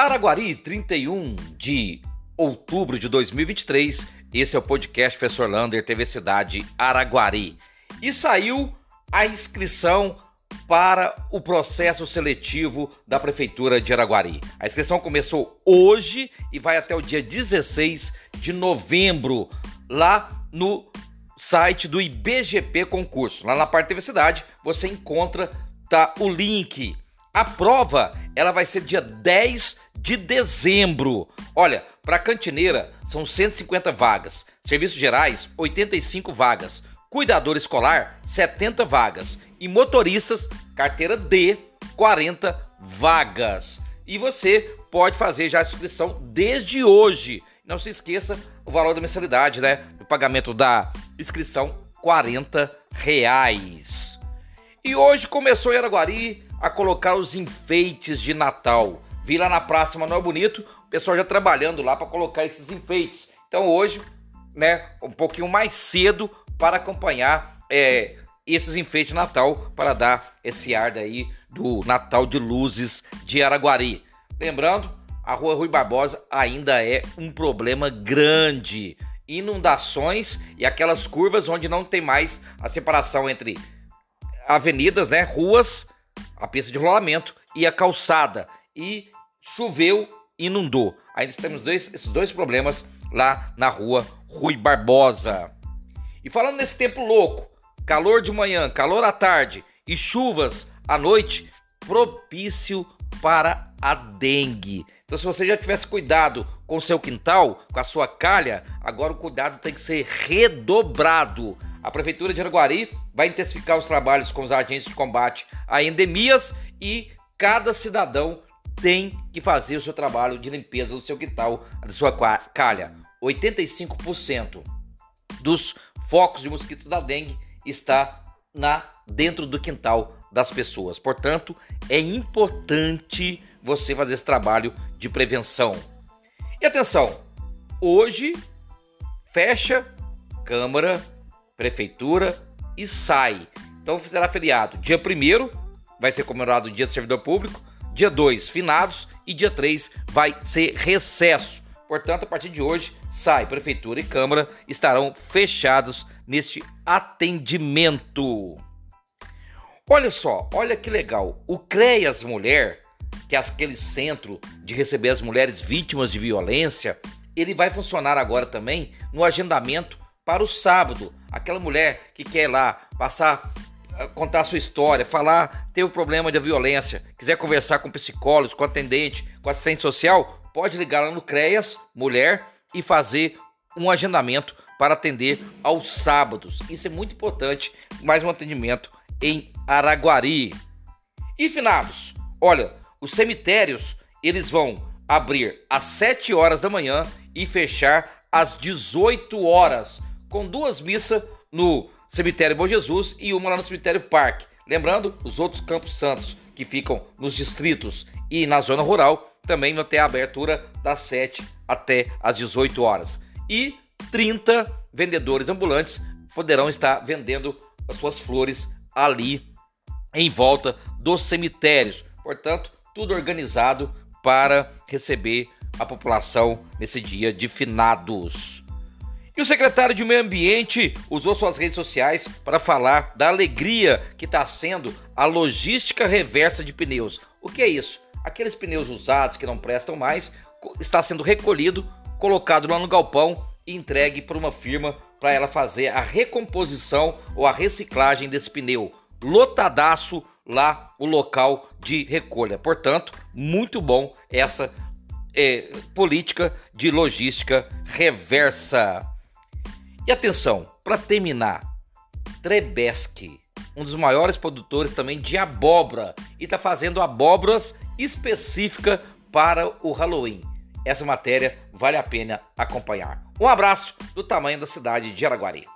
Araguari, 31 de outubro de 2023. Esse é o podcast Professor Lander, TV Cidade Araguari. E saiu a inscrição para o processo seletivo da Prefeitura de Araguari. A inscrição começou hoje e vai até o dia 16 de novembro, lá no site do IBGP Concurso. Lá na parte TV Cidade você encontra tá, o link. A prova ela vai ser dia 10 de dezembro. Olha, para cantineira são 150 vagas, serviços gerais 85 vagas, cuidador escolar 70 vagas e motoristas carteira D 40 vagas. E você pode fazer já a inscrição desde hoje. Não se esqueça o valor da mensalidade, né? O pagamento da inscrição 40 reais. E hoje começou em Araguari a colocar os enfeites de Natal. Vi lá na Praça Manuel Bonito, o pessoal já trabalhando lá para colocar esses enfeites. Então hoje, né, um pouquinho mais cedo para acompanhar é, esses enfeites de Natal para dar esse ar daí do Natal de luzes de Araguari. Lembrando, a Rua Rui Barbosa ainda é um problema grande. Inundações e aquelas curvas onde não tem mais a separação entre avenidas, né, ruas, a pista de rolamento e a calçada. E choveu, inundou. Ainda temos dois, esses dois problemas lá na rua Rui Barbosa. E falando nesse tempo louco, calor de manhã, calor à tarde e chuvas à noite, propício para a dengue. Então, se você já tivesse cuidado com seu quintal, com a sua calha, agora o cuidado tem que ser redobrado. A Prefeitura de Araguari vai intensificar os trabalhos com os agentes de combate a endemias e cada cidadão tem que fazer o seu trabalho de limpeza do seu quintal, da sua calha. 85% dos focos de mosquitos da dengue está na dentro do quintal das pessoas. Portanto, é importante você fazer esse trabalho de prevenção. E atenção, hoje fecha Câmara, Prefeitura e sai. Então será feriado. Dia 1 vai ser comemorado o Dia do Servidor Público, dia 2 finados e dia 3 vai ser recesso. Portanto, a partir de hoje sai Prefeitura e Câmara estarão fechados neste atendimento. Olha só, olha que legal. O CREAS Mulher, que é aquele centro de receber as mulheres vítimas de violência, ele vai funcionar agora também no agendamento para o sábado. Aquela mulher que quer ir lá passar, ah, contar a sua história, falar, ter o problema da violência, quiser conversar com psicólogo, com atendente, com assistente social, pode ligar lá no CREAS Mulher e fazer um agendamento para atender aos sábados. Isso é muito importante, mais um atendimento em Araguari. E finados, olha, os cemitérios eles vão abrir às 7 horas da manhã e fechar às 18 horas, com duas missas no cemitério Bom Jesus e uma lá no cemitério Parque. Lembrando, os outros campos santos que ficam nos distritos e na zona rural também vão ter a abertura das 7 até as 18 horas. E 30 vendedores ambulantes poderão estar vendendo as suas flores ali em volta dos cemitérios. Portanto, tudo organizado para receber a população nesse dia de finados. E o secretário de Meio Ambiente usou suas redes sociais para falar da alegria que está sendo a logística reversa de pneus. O que é isso? Aqueles pneus usados que não prestam mais está sendo recolhido, colocado lá no galpão e entregue para uma firma para ela fazer a recomposição ou a reciclagem desse pneu. Lotadaço lá o local de recolha. Portanto, muito bom essa é, política de logística reversa. E atenção, para terminar, Trebesque, um dos maiores produtores também de abóbora e está fazendo abóboras específica para o Halloween. Essa matéria vale a pena acompanhar. Um abraço do tamanho da cidade de Araguari.